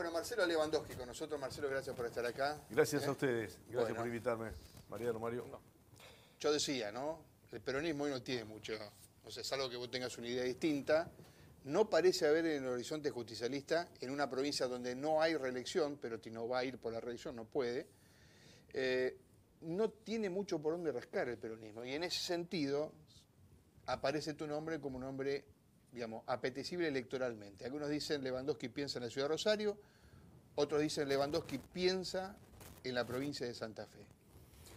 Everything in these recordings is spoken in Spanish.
Bueno, Marcelo Lewandowski con nosotros. Marcelo, gracias por estar acá. Gracias ¿Eh? a ustedes. Gracias Bueno. por invitarme. Mariano, Mario. Yo decía, ¿no? El peronismo hoy no tiene mucho, o sea, salvo que vos tengas una idea distinta. No parece haber en el horizonte justicialista, en una provincia donde no hay reelección, pero si no va a ir por la reelección, no puede, eh, no tiene mucho por dónde rascar el peronismo. Y en ese sentido, aparece tu nombre como un hombre, digamos, apetecible electoralmente. Algunos dicen Lewandowski piensa en la ciudad de Rosario, otros dicen Lewandowski piensa en la provincia de Santa Fe.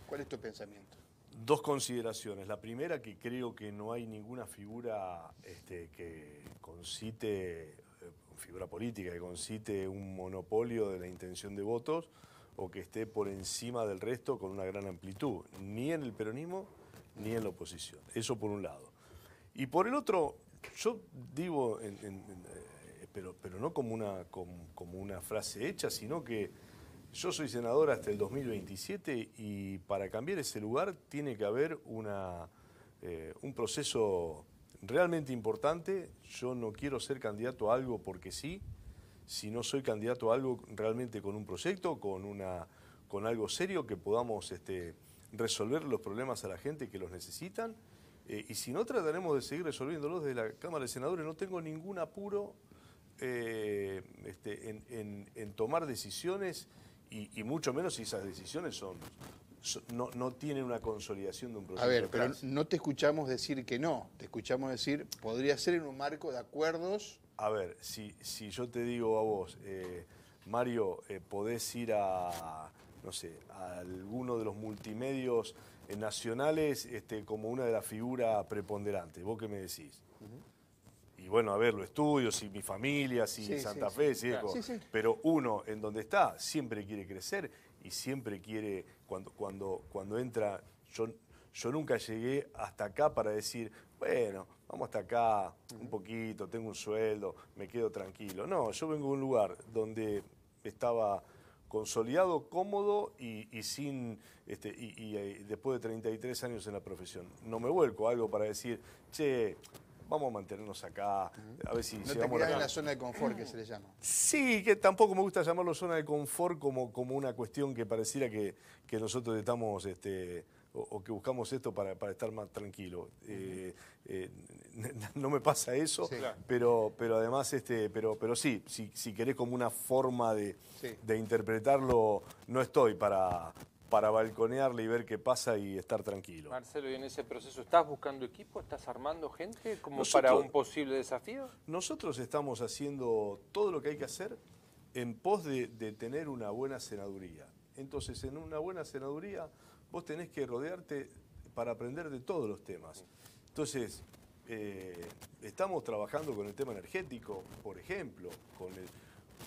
¿Cuál es tu pensamiento? Dos consideraciones. La primera, que creo que no hay ninguna figura este, que concite, eh, figura política, que concite un monopolio de la intención de votos o que esté por encima del resto con una gran amplitud, ni en el peronismo ni en la oposición. Eso por un lado. Y por el otro, yo digo, eh, pero, pero no como una, como una frase hecha, sino que yo soy senador hasta el 2027 y para cambiar ese lugar tiene que haber una, eh, un proceso realmente importante. Yo no quiero ser candidato a algo porque sí, si no soy candidato a algo realmente con un proyecto, con, una, con algo serio que podamos este, resolver los problemas a la gente que los necesitan. Eh, y si no, trataremos de seguir resolviéndolos desde la Cámara de Senadores. No tengo ningún apuro eh, este, en, en- en tomar decisiones y, y mucho menos si esas decisiones son, son- no, no tienen una consolidación de un proceso. A ver, pero atrás. no te escuchamos decir que no, te escuchamos decir podría ser en un marco de acuerdos. A ver, si, si yo te digo a vos, eh, Mario, podés ir a, no sé, a alguno de los multimedios nacionales este, como una de las figuras preponderantes, ¿vos qué me decís? Y bueno, a ver, lo estudio, si mi familia, si Sí, Santa sí, Fe, sí, si claro. pero uno en donde está siempre quiere crecer y siempre quiere, cuando, cuando, cuando entra, yo, yo nunca llegué hasta acá para decir, bueno, vamos hasta acá un poquito, tengo un sueldo, me quedo tranquilo. No, yo vengo de un lugar donde estaba consolidado, cómodo y, y sin este, y, y, eh, después de 33 años en la profesión. No me vuelco a algo para decir, che, vamos a mantenernos acá, a ver si No te llegamos la en la zona de confort que se le llama. Sí, que tampoco me gusta llamarlo zona de confort como, como una cuestión que pareciera que, que nosotros estamos, este, o, o que buscamos esto para, para estar más tranquilo. Eh, eh, no me pasa eso, Sí. Pero, pero además, este, pero, pero sí, si, si querés como una forma de, Sí. de interpretarlo, no estoy para, para balconearle y ver qué pasa y estar tranquilo. Marcelo, ¿y en ese proceso estás buscando equipo? ¿Estás armando gente como Nosotros- para un posible desafío? Nosotros estamos haciendo todo lo que hay que hacer en pos de, de tener una buena senaduría. Entonces, en una buena senaduría, vos tenés que rodearte para aprender de todos los temas. Entonces, eh, estamos trabajando con el tema energético, por ejemplo,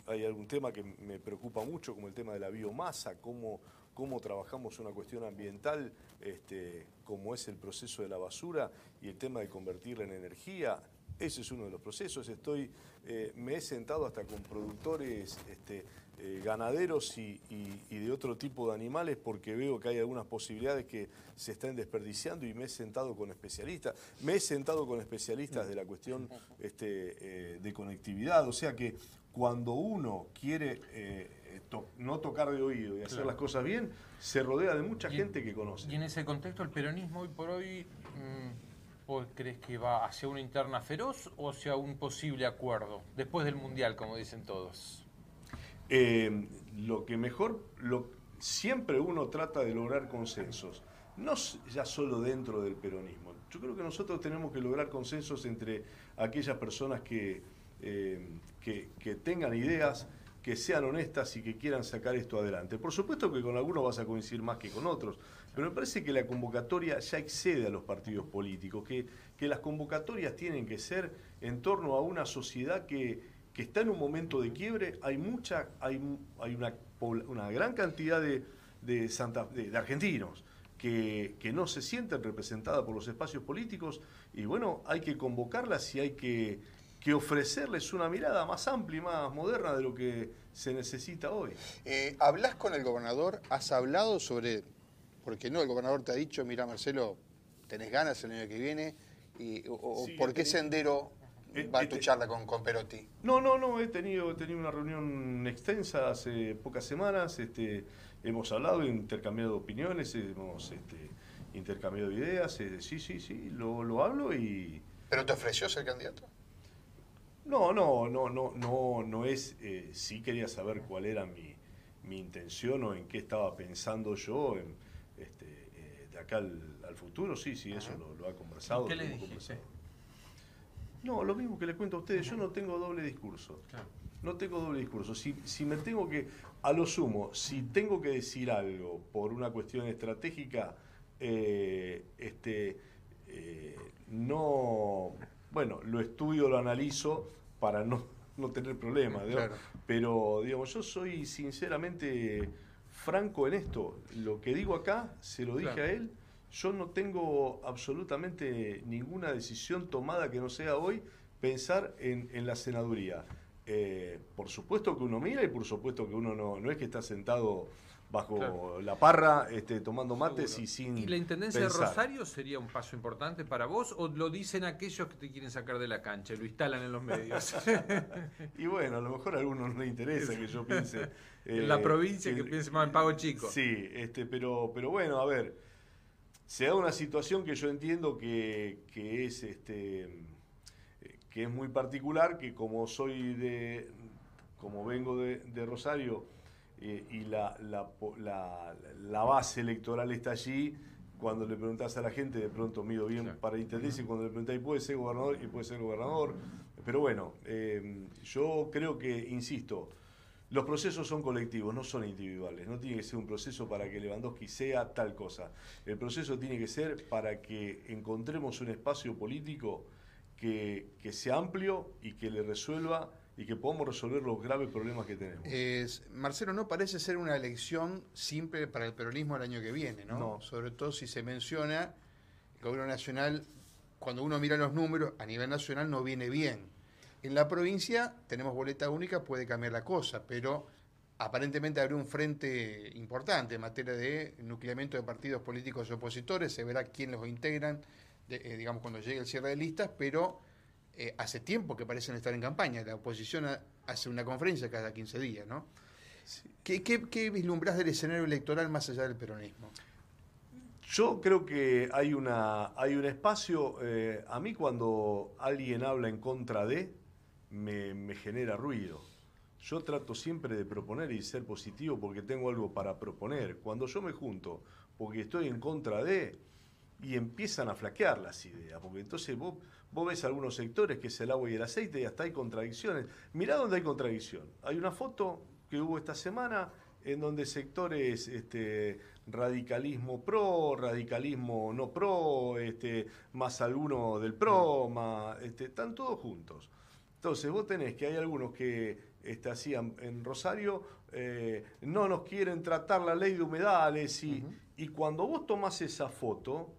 hay algún tema que me preocupa mucho, como el tema de la biomasa, cómo, cómo trabajamos una cuestión ambiental, este, como es el proceso de la basura y el tema de convertirla en energía. Ese es uno de los procesos. Estoy, eh, me he sentado hasta con productores este, eh, ganaderos y, y- y de otro tipo de animales porque veo que hay algunas posibilidades que se están desperdiciando y me he sentado con especialistas. Me he sentado con especialistas de la cuestión este, eh, de conectividad. O sea que cuando uno quiere eh, to- no tocar de oído y hacer las cosas bien, se rodea de mucha Y- gente que conoce. Y en ese contexto, el peronismo hoy por hoy, mm, ¿vos crees que va hacia una interna feroz o hacia un posible acuerdo? Después del Mundial, como dicen todos. Eh, lo que mejor, lo, siempre uno trata de lograr consensos, no ya solo dentro del peronismo. Yo creo que nosotros tenemos que lograr consensos entre aquellas personas que, eh, que, que tengan ideas, que sean honestas y que quieran sacar esto adelante. Por supuesto que con algunos vas a coincidir más que con otros, pero me parece que la convocatoria ya excede a los partidos políticos, que, que las convocatorias tienen que ser en torno a una sociedad que, que está en un momento de quiebre, hay mucha, hay, hay una, una gran cantidad de, de, Santa- de- de argentinos que, que no se sienten representadas por los espacios políticos y bueno, hay que convocarlas y hay que, que ofrecerles una mirada más amplia y más moderna de lo que se necesita hoy. Eh, ¿Hablas con el gobernador? ¿Has hablado sobre.? Porque no, el gobernador te ha dicho, mira Marcelo, tenés ganas el año que viene, y, o, Sí, ¿por qué sendero Eh, va tu este- charla con, con Perotti? No, no, no, he tenido, he tenido una reunión extensa hace pocas semanas, este, hemos hablado, intercambiado opiniones, hemos este, intercambiado ideas, eh, sí, sí, sí, lo, lo hablo y... ¿Pero te ofreció ser candidato? No, no, no, no, no, no es, eh, sí quería saber cuál era mi, mi intención o en qué estaba pensando yo en, este, eh, de acá al, al futuro, sí, sí, eso lo, lo ha conversado. ¿Qué le dijiste? No, lo mismo que les cuento a ustedes, yo no tengo doble discurso. Claro. No tengo doble discurso. Si, si me tengo que, a lo sumo, si tengo que decir algo por una cuestión estratégica, eh, este, eh, no, bueno, lo estudio, lo analizo para no, no tener problemas. Claro. Pero, digamos, yo soy sinceramente franco en esto. Lo que digo acá, se lo dije Claro. a él. Yo no tengo absolutamente ninguna decisión tomada que no sea hoy pensar en, en la senaduría. Eh, por supuesto que uno mira y por supuesto que uno no, no es que está sentado bajo Claro. la parra este, tomando mates Seguro. y sin. ¿Y la intendencia pensar. de Rosario sería un paso importante para vos o lo dicen aquellos que te quieren sacar de la cancha y lo instalan en los medios? Y bueno, a lo mejor a algunos no le interesa que yo piense. en la eh, provincia que en- piense más en pago chico. Sí, este, pero, pero bueno, a ver, se da una situación que yo entiendo que, que es este que es muy particular, que como soy de, como vengo de, de Rosario eh, y la, la, po- la- la base electoral está allí, cuando le preguntás a la gente, de pronto mido bien Claro. para y cuando le preguntás, ¿y puede ser gobernador? Y puede ser gobernador. Pero bueno, eh, yo creo que, insisto, los procesos son colectivos, no son individuales. No tiene que ser un proceso para que Lewandowski sea tal cosa. El proceso tiene que ser para que encontremos un espacio político que, que sea amplio y que le resuelva y que podamos resolver los graves problemas que tenemos. Es- Marcelo, no parece ser una elección simple para el peronismo el año que viene, ¿no? No. Sobre todo si se menciona el gobierno nacional, cuando uno mira los números, a nivel nacional no viene bien. En la provincia tenemos boleta única, puede cambiar la cosa, pero aparentemente habrá un frente importante en materia de nucleamiento de partidos políticos opositores, se verá quién los integran, de- eh, digamos, cuando llegue el cierre de listas, pero eh, hace tiempo que parecen estar en campaña. La oposición ha- hace una conferencia cada 15 días, ¿no? ¿Qué, qué, qué vislumbrás del escenario electoral más allá del peronismo? Yo creo que hay, una, hay un espacio, eh, a mí cuando alguien habla en contra de, me, me genera ruido. Yo trato siempre de proponer y ser positivo porque tengo algo para proponer. Cuando yo me junto porque estoy en contra de, y empiezan a flaquear las ideas, porque entonces vos, vos ves algunos sectores que es el agua y el aceite y hasta hay contradicciones. Mirá dónde hay contradicción. Hay una foto que hubo esta semana en donde sectores este, radicalismo pro, radicalismo no pro, este, más alguno del pro, más, este, están todos juntos. Entonces vos tenés que hay algunos que este, hacían en Rosario, eh, no nos quieren tratar la ley de humedales y, y cuando vos tomás esa foto,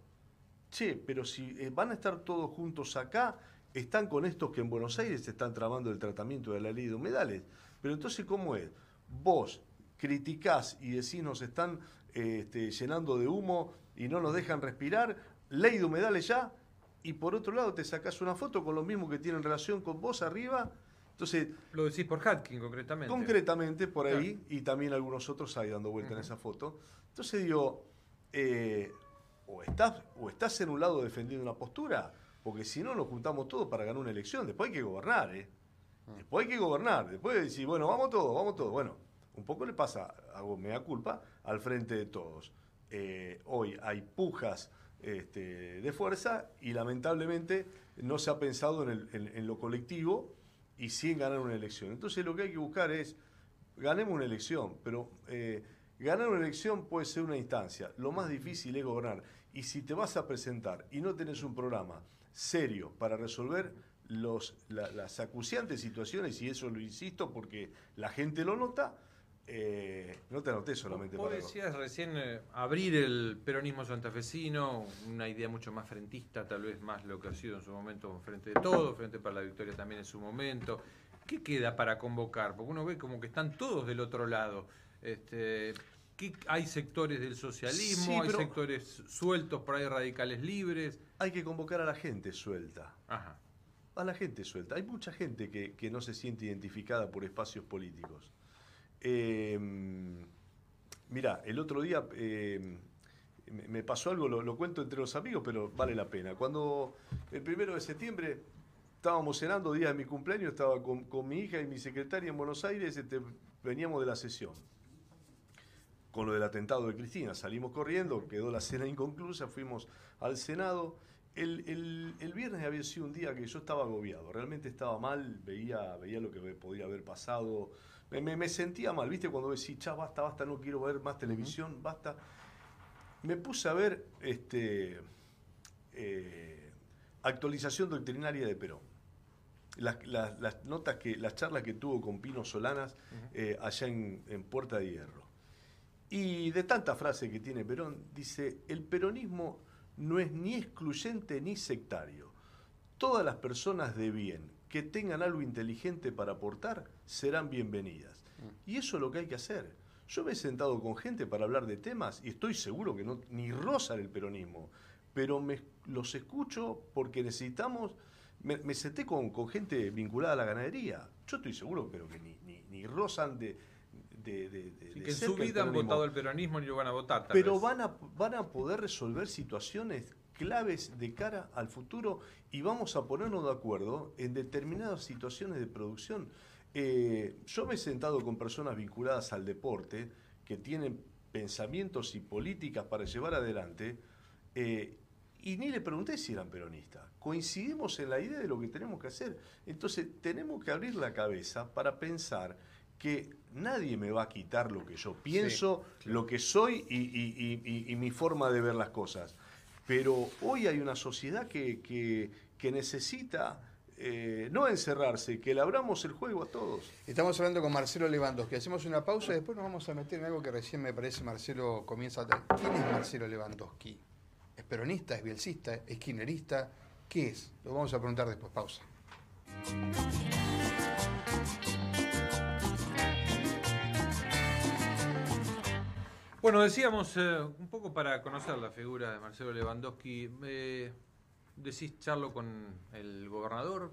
che, pero si eh, van a estar todos juntos acá, están con estos que en Buenos Aires están trabando el tratamiento de la ley de humedales. Pero entonces, ¿cómo es? Vos criticás y decís nos están eh, este, llenando de humo y no nos dejan respirar, ley de humedales ya, y por otro lado te sacás una foto con los mismos que tienen relación con vos arriba. Entonces, Lo decís por Hatkin concretamente. concretamente por ahí, y también algunos otros ahí dando vuelta en esa foto. Entonces digo, eh, o, estás, o estás en un lado defendiendo una postura, porque si no nos juntamos todos para ganar una elección, después hay que gobernar, ¿eh? Después hay que gobernar, después decir, bueno, vamos todos, vamos todos. Bueno, un poco le pasa, hago mea culpa, al frente de todos. Eh, hoy hay pujas este, de fuerza y lamentablemente no se ha pensado en, lo colectivo y sí en ganar una elección. Entonces lo que hay que buscar es, ganemos una elección, pero eh, ganar una elección puede ser una instancia. Lo más difícil es gobernar. Y si te vas a presentar y no tenés un programa serio para resolver los, la- las acuciantes situaciones, y eso lo insisto porque la gente lo nota, eh, no te anoté solamente Vos para... decías recién eh, abrir el peronismo santafesino, una idea mucho más frentista, tal vez más lo que ha sido en su momento Frente de Todo, Frente para la Victoria también en su momento. ¿Qué queda para convocar? Porque uno ve como que están todos del otro lado. Este, ¿qué- hay sectores del socialismo, Sí, hay sectores sueltos, por ahí radicales libres. Hay que convocar a la gente suelta. Ajá. a la gente suelta. Hay mucha gente que, que no se siente identificada por espacios políticos. Eh, mira, el otro día eh, me- pasó algo, lo, cuento entre los amigos, pero vale la pena. Cuando el primero de septiembre estábamos cenando, día de mi cumpleaños, estaba con, mi hija y mi secretaria en Buenos Aires, este, veníamos de la sesión con lo del atentado de Cristina. Salimos corriendo, quedó la cena inconclusa, fuimos al Senado. El, viernes había sido un día que yo estaba agobiado, realmente estaba mal, veía, veía lo que podía haber pasado. Me, me- me sentía mal, ¿viste? Cuando decís, cha, basta, basta, no quiero ver más televisión, basta. Me puse a ver este, eh, actualización doctrinaria de Perón. Las, las- las notas que, las charlas que tuvo con Pino Solanas eh, allá en, en Puerta de Hierro. Y de tanta frase que tiene Perón, dice, el peronismo no es ni excluyente ni sectario. Todas las personas de bien que tengan algo inteligente para aportar serán bienvenidas. Y eso es lo que hay que hacer. Yo me he sentado con gente para hablar de temas y estoy seguro que no, ni rozan el peronismo, pero me, los escucho porque necesitamos... Me, me senté con, con gente vinculada a la ganadería. Yo estoy seguro, pero que ni, ni, ni rozan de... de, que en su vida han votado el peronismo ni lo van a votar. tal Pero vez. van a, van a poder resolver situaciones claves de cara al futuro y vamos a ponernos de acuerdo en determinadas situaciones de producción. Eh, yo me he sentado con personas vinculadas al deporte que tienen pensamientos y políticas para llevar adelante eh, y ni le pregunté si eran peronistas. Coincidimos en la idea de lo que tenemos que hacer. Entonces tenemos que abrir la cabeza para pensar que nadie me va a quitar lo que yo pienso, lo que soy y, y- y- y- y mi forma de ver las cosas. Pero hoy hay una sociedad que, que- necesita eh, no encerrarse, que le abramos el juego a todos. Estamos hablando con Marcelo Lewandowski. Hacemos una pausa y después nos vamos a meter en algo que recién me parece Marcelo comienza a... ¿Quién es Marcelo Lewandowski? ¿Es peronista? ¿Es bielcista? ¿Es kirchnerista? ¿Qué es? Lo vamos a preguntar después. Pausa. Bueno, decíamos eh, un poco para conocer la figura de Marcelo Lewandowski. eh, decís charlo con el gobernador.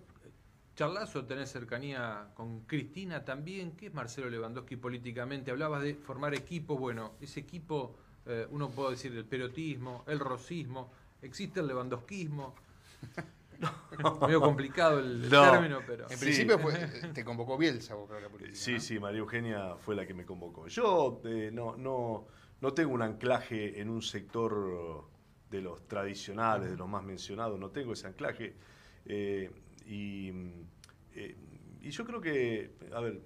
¿Charlas o tenés cercanía con Cristina también? ¿Qué es Marcelo Lewandowski políticamente? Hablabas de formar equipo. Bueno, ese equipo, eh, uno puede decir el perotismo, el rosismo, existe el lewandowskismo. Medio complicado el, el No. término, pero. En Sí. principio fue- te convocó Bielsa vos para la política. Sí, ¿no? sí, María Eugenia fue la que me convocó. Yo eh, no, no, no tengo un anclaje en un sector de los tradicionales, de los más mencionados, no tengo ese anclaje. Eh, y, mm, eh, y yo creo que, a ver,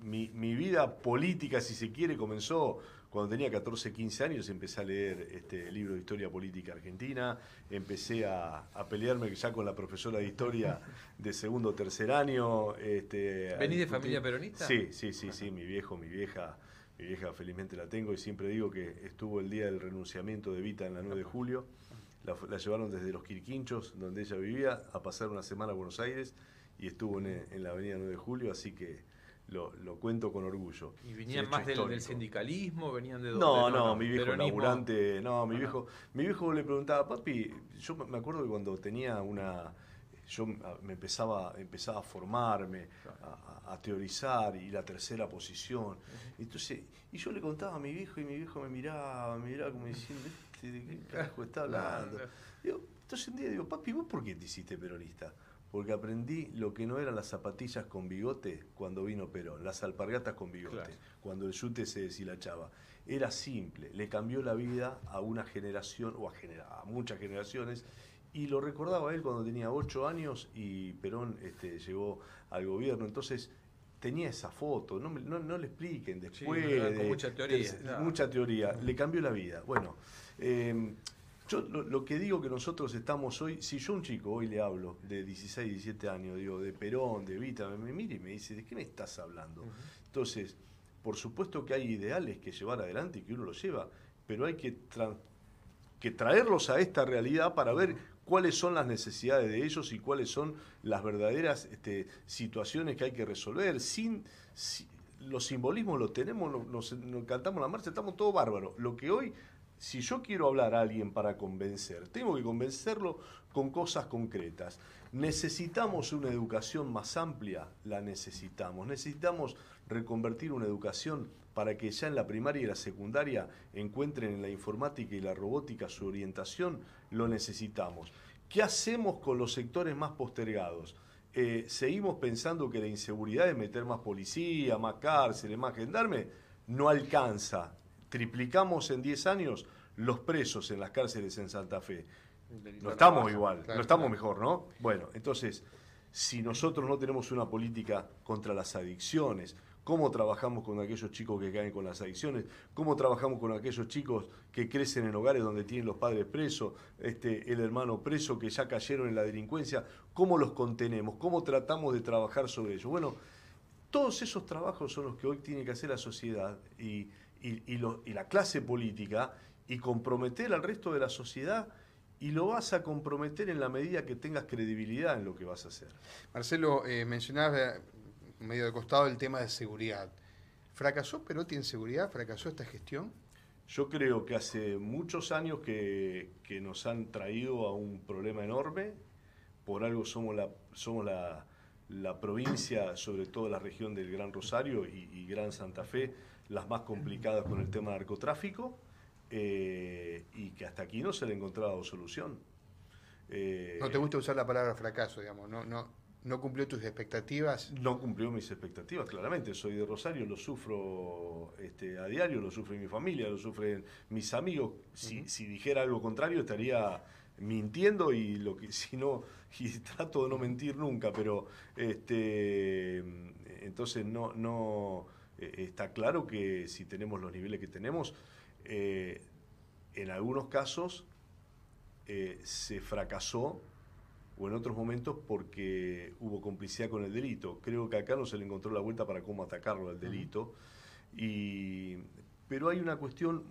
mi, mi vida política, si se quiere, comenzó cuando tenía 14, 15 años, empecé a leer este libro de historia política argentina, empecé a, a pelearme ya con la profesora de historia de segundo o tercer año. Este, ¿Venís de familia peronista? Sí, sí, sí, sí, mi viejo, mi vieja, mi vieja felizmente la tengo y siempre digo que estuvo el día del renunciamiento de Vita en la 9 de julio. La, la llevaron desde los Quirquinchos, donde ella vivía, a pasar una semana a Buenos Aires y estuvo en, en la avenida 9 de julio, así que lo, lo cuento con orgullo. ¿Y venían más del, del sindicalismo? ¿Venían de No, dónde? no, mi viejo Peronismo. laburante, no, mi Ajá. viejo, mi viejo le preguntaba, papi, yo me acuerdo que cuando tenía una, yo me empezaba, empezaba a formarme, a, teorizar y la tercera posición, entonces, y yo le contaba a mi viejo y mi viejo me miraba, me miraba como diciendo, "Este, ¿de qué carajo está hablando? Digo, entonces un día digo, papi, ¿vos por qué te hiciste peronista? Porque aprendí lo que no eran las zapatillas con bigote cuando vino Perón, las alpargatas con bigote, Claro. cuando el yute se deshilachaba. Era simple, le cambió la vida a una generación, o a, genera- a muchas generaciones, y lo recordaba él cuando tenía ocho años y Perón este, llegó al gobierno. Entonces tenía esa foto, no, no, no le expliquen después. Con mucha teoría, de- mucha teoría, le cambió la vida. Bueno, eh, yo lo, lo que digo que nosotros estamos hoy, si yo a un chico hoy le hablo de 16, 17 años, digo, de Perón, de Vita, me, mira y me dice, ¿de qué me estás hablando? Entonces, por supuesto que hay ideales que llevar adelante y que uno los lleva, pero hay que, tra- que traerlos a esta realidad para ver cuáles son las necesidades de ellos y cuáles son las verdaderas este, situaciones que hay que resolver. Sin, si- los simbolismos los tenemos, nos, nos- nos cantamos la marcha, estamos todos bárbaros. Lo que hoy si yo quiero hablar a alguien para convencer, tengo que convencerlo con cosas concretas. ¿Necesitamos una educación más amplia? La necesitamos. Necesitamos reconvertir una educación para que ya en la primaria y la secundaria encuentren en la informática y la robótica su orientación, lo necesitamos. ¿Qué hacemos con los sectores más postergados? Eh, ¿Seguimos pensando que la inseguridad es meter más policía, más cárceles, más gendarme? No alcanza. Triplicamos en 10 años los presos en las cárceles en Santa Fe. No estamos igual, no estamos mejor, ¿no? Bueno, entonces, si nosotros no tenemos una política contra las adicciones, cómo trabajamos con aquellos chicos que caen con las adicciones, cómo trabajamos con aquellos chicos que crecen en hogares donde tienen los padres presos, este, el hermano preso, que ya cayeron en la delincuencia, cómo los contenemos, cómo tratamos de trabajar sobre ellos. Bueno, todos esos trabajos son los que hoy tiene que hacer la sociedad y, y la clase política y comprometer al resto de la sociedad y lo vas a comprometer en la medida que tengas credibilidad en lo que vas a hacer. Marcelo, eh, mencionabas medio de costado el tema de seguridad. ¿Fracasó Perotti en seguridad? ¿Fracasó esta gestión? Yo creo que hace muchos años que, nos han traído a un problema enorme. Por algo somos la, somos la, provincia, sobre todo la región del Gran Rosario y, Gran Santa Fe, las más complicadas con el tema narcotráfico. Eh, y que hasta aquí no se le ha encontrado solución. Eh, no te gusta usar la palabra fracaso, digamos, no, no, ¿No cumplió tus expectativas? No cumplió mis expectativas, claramente. Soy de Rosario, lo sufro este, a diario, lo sufre mi familia, lo sufren mis amigos. Si, si dijera algo contrario estaría mintiendo y lo que si no y trato de no mentir nunca pero este entonces no no eh, está claro que si tenemos los niveles que tenemos eh, en algunos casos eh, se fracasó o en otros momentos porque hubo complicidad con el delito. Creo que acá no se le encontró la vuelta para cómo atacarlo al delito. Y, pero hay una cuestión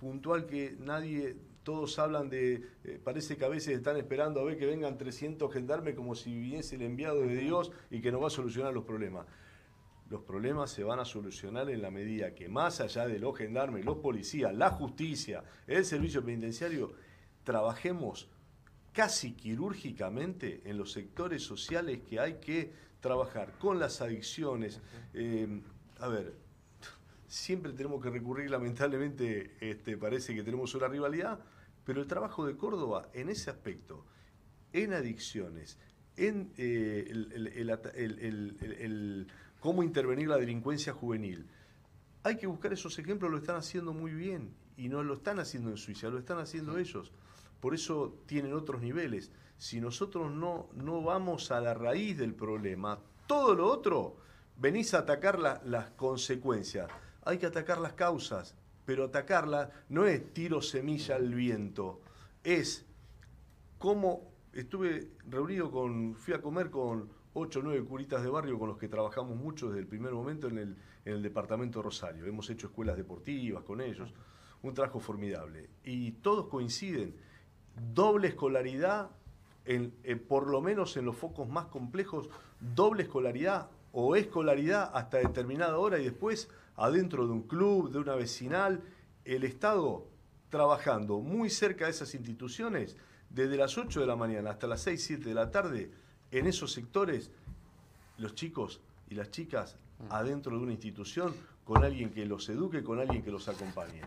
puntual que nadie, todos hablan de, eh, parece que a veces están esperando a ver que vengan 300 gendarmes como si viniese el enviado de Dios y que nos va a solucionar los problemas. Los problemas se van a solucionar en la medida que más allá de los gendarmes, los policías, la justicia, el servicio penitenciario, trabajemos casi quirúrgicamente en los sectores sociales que hay que trabajar con las adicciones. Eh, a ver, siempre tenemos que recurrir, lamentablemente, este, parece que tenemos una rivalidad, pero el trabajo de Córdoba en ese aspecto, en adicciones, en eh, el, cómo intervenir la delincuencia juvenil, hay que buscar esos ejemplos, lo están haciendo muy bien y no lo están haciendo en Suiza, lo están haciendo ellos. Por eso tienen otros niveles. Si nosotros no, no vamos a la raíz del problema, todo lo otro, venís a atacar las consecuencias. Hay que atacar las causas, pero atacarlas no es tiro semilla al viento, es como estuve reunido con, fui a comer con ocho o nueve curitas de barrio con los que trabajamos mucho desde el primer momento en el, en el departamento Rosario. Hemos hecho escuelas deportivas con ellos, un trabajo formidable. Y todos coinciden doble escolaridad, en, por lo menos en los focos más complejos, doble escolaridad o escolaridad hasta determinada hora y después adentro de un club, de una vecinal, el Estado trabajando muy cerca de esas instituciones, desde las 8 de la mañana hasta las 6, 7 de la tarde, en esos sectores, los chicos y las chicas mm. adentro de una institución, con alguien que los eduque, con alguien que los acompañe.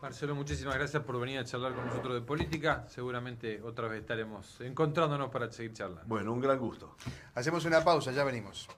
Marcelo, muchísimas gracias por venir a charlar con nosotros de política. Seguramente otra vez estaremos encontrándonos para seguir charlando. Bueno, un gran gusto. Hacemos una pausa, ya venimos.